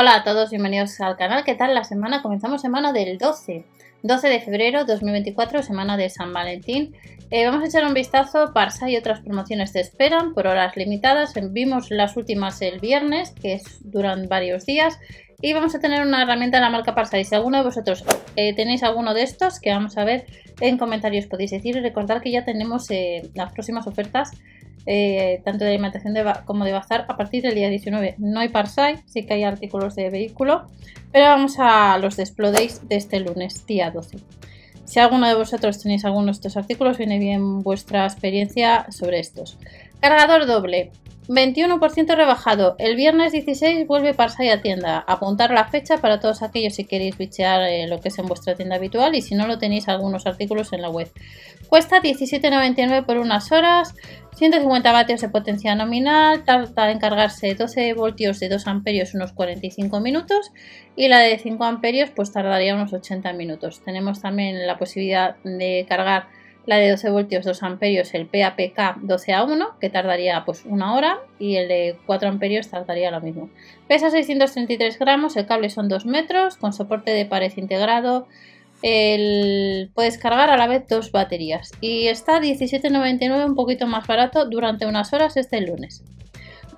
Hola a todos, bienvenidos al canal. ¿Qué tal la semana? Comenzamos semana del 12. 12 de febrero 2024, semana de San Valentín. Eh, vamos a echar un vistazo. Parsa y otras promociones te esperan por horas limitadas. Vimos las últimas el viernes, que duran varios días. Y vamos a tener una herramienta de la marca Parsa. Y si alguno de vosotros eh, tenéis alguno de estos, que vamos a ver en comentarios, podéis decir. Y recordar que ya tenemos eh, las próximas ofertas eh, tanto de alimentación como de bazar a partir del día 19. No hay Parsai, sí que hay artículos de vehículo, pero vamos a los Desplodays de este lunes, día 12. Si alguno de vosotros tenéis alguno de estos artículos, viene bien vuestra experiencia sobre estos. Cargador doble. 21% rebajado. El viernes 16 vuelve Parsai a tienda. Apuntar la fecha para todos aquellos si queréis bichear eh, lo que es en vuestra tienda habitual y si no lo tenéis algunos artículos en la web. Cuesta 17,99 por unas horas. 150 vatios de potencia nominal, tarda en cargarse 12 voltios de 2 amperios unos 45 minutos y la de 5 amperios pues tardaría unos 80 minutos. Tenemos también la posibilidad de cargar la de 12 voltios 2 amperios el PAPK 12 a 1 que tardaría pues una hora y el de 4 amperios tardaría lo mismo. Pesa 633 gramos, el cable son 2 metros con soporte de pared integrado el, puedes cargar a la vez dos baterías y está 17,99 un poquito más barato durante unas horas este lunes.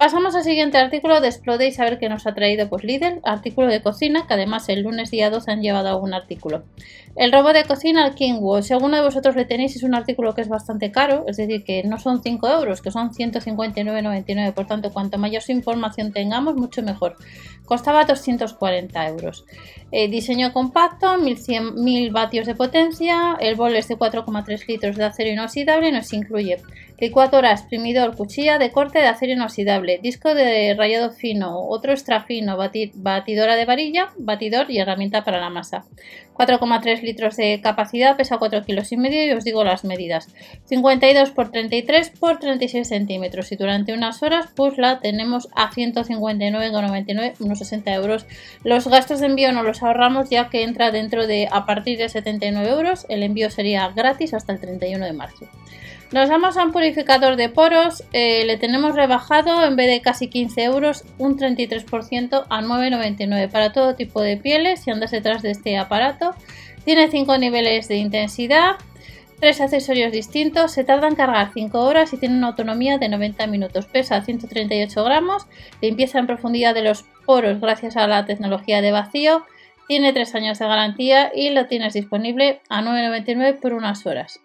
Pasamos al siguiente artículo de Explode y ver qué nos ha traído pues Lidl, artículo de cocina, que además el lunes día 2 han llevado algún artículo. El robot de cocina, el Kingwood, si alguno de vosotros le tenéis, es un artículo que es bastante caro, es decir, que no son 5 euros, que son 159,99, por tanto, cuanto mayor información tengamos, mucho mejor. Costaba 240 euros. Eh, diseño compacto, 1100, 1000 vatios de potencia, el bol es de 4,3 litros de acero inoxidable y nos incluye licuadora, exprimidor, cuchilla de corte de acero inoxidable, disco de rayado fino, otro extra fino, batidora de varilla, batidor y herramienta para la masa. 4,3 litros de capacidad, pesa 4 kilos y medio y os digo las medidas. 52 por 33 por 36 centímetros y durante unas horas pues la tenemos a 159,99, unos 60 euros. Los gastos de envío no los ahorramos ya que entra dentro de a partir de 79 euros. El envío sería gratis hasta el 31 de marzo. Nos vamos a un purificador de poros, eh, le tenemos rebajado en vez de casi 15 euros un 33% a 9,99 para todo tipo de pieles si andas detrás de este aparato. Tiene 5 niveles de intensidad, 3 accesorios distintos, se tarda en cargar 5 horas y tiene una autonomía de 90 minutos. Pesa 138 gramos, limpieza en profundidad de los poros gracias a la tecnología de vacío, tiene 3 años de garantía y lo tienes disponible a 9,99 por unas horas.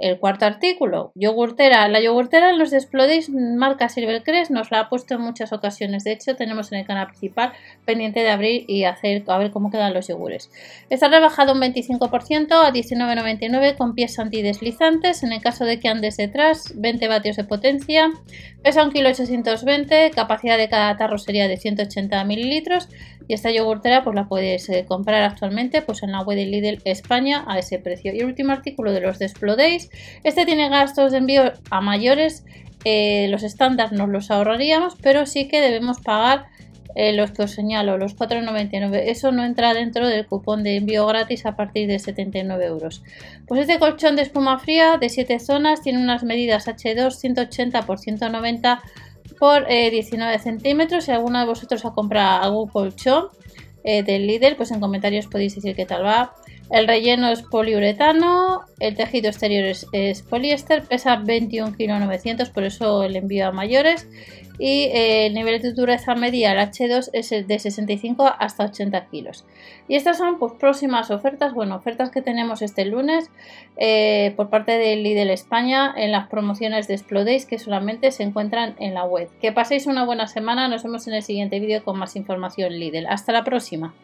El cuarto artículo, yogurtera. La yogurtera los Desplodis marca Silvercrest nos la ha puesto en muchas ocasiones. De hecho, tenemos en el canal principal pendiente de abrir y hacer a ver cómo quedan los yogures. Está rebajado un 25% a 19,99 con pies antideslizantes. En el caso de que andes detrás, 20 vatios de potencia. Pesa 1,820 kg, capacidad de cada tarro sería de 180 mililitros. Y esta yogurtera pues la puedes eh, comprar actualmente pues en la web de Lidl España a ese precio. Y el último artículo de los Este tiene gastos de envío a mayores, eh, los estándares nos los ahorraríamos, pero sí que debemos pagar eh, los que os señalo, los 4,99. Eso no entra dentro del cupón de envío gratis a partir de 79 euros. Pues este colchón de espuma fría de 7 zonas tiene unas medidas H2 180 x 190 por 19 centímetros. Si alguno de vosotros ha comprado algún colchón eh, del líder, pues en comentarios podéis decir qué tal va. El relleno es poliuretano, el tejido exterior es, poliéster, pesa 21 kg 900, por eso el envío a mayores. Y eh, el nivel de dureza media, el H2, es de 65 hasta 80 kilos. Y estas son pues, próximas ofertas, bueno, ofertas que tenemos este lunes eh, por parte de Lidl España en las promociones de Explodays que solamente se encuentran en la web. Que paséis una buena semana, nos vemos en el siguiente vídeo con más información Lidl. Hasta la próxima.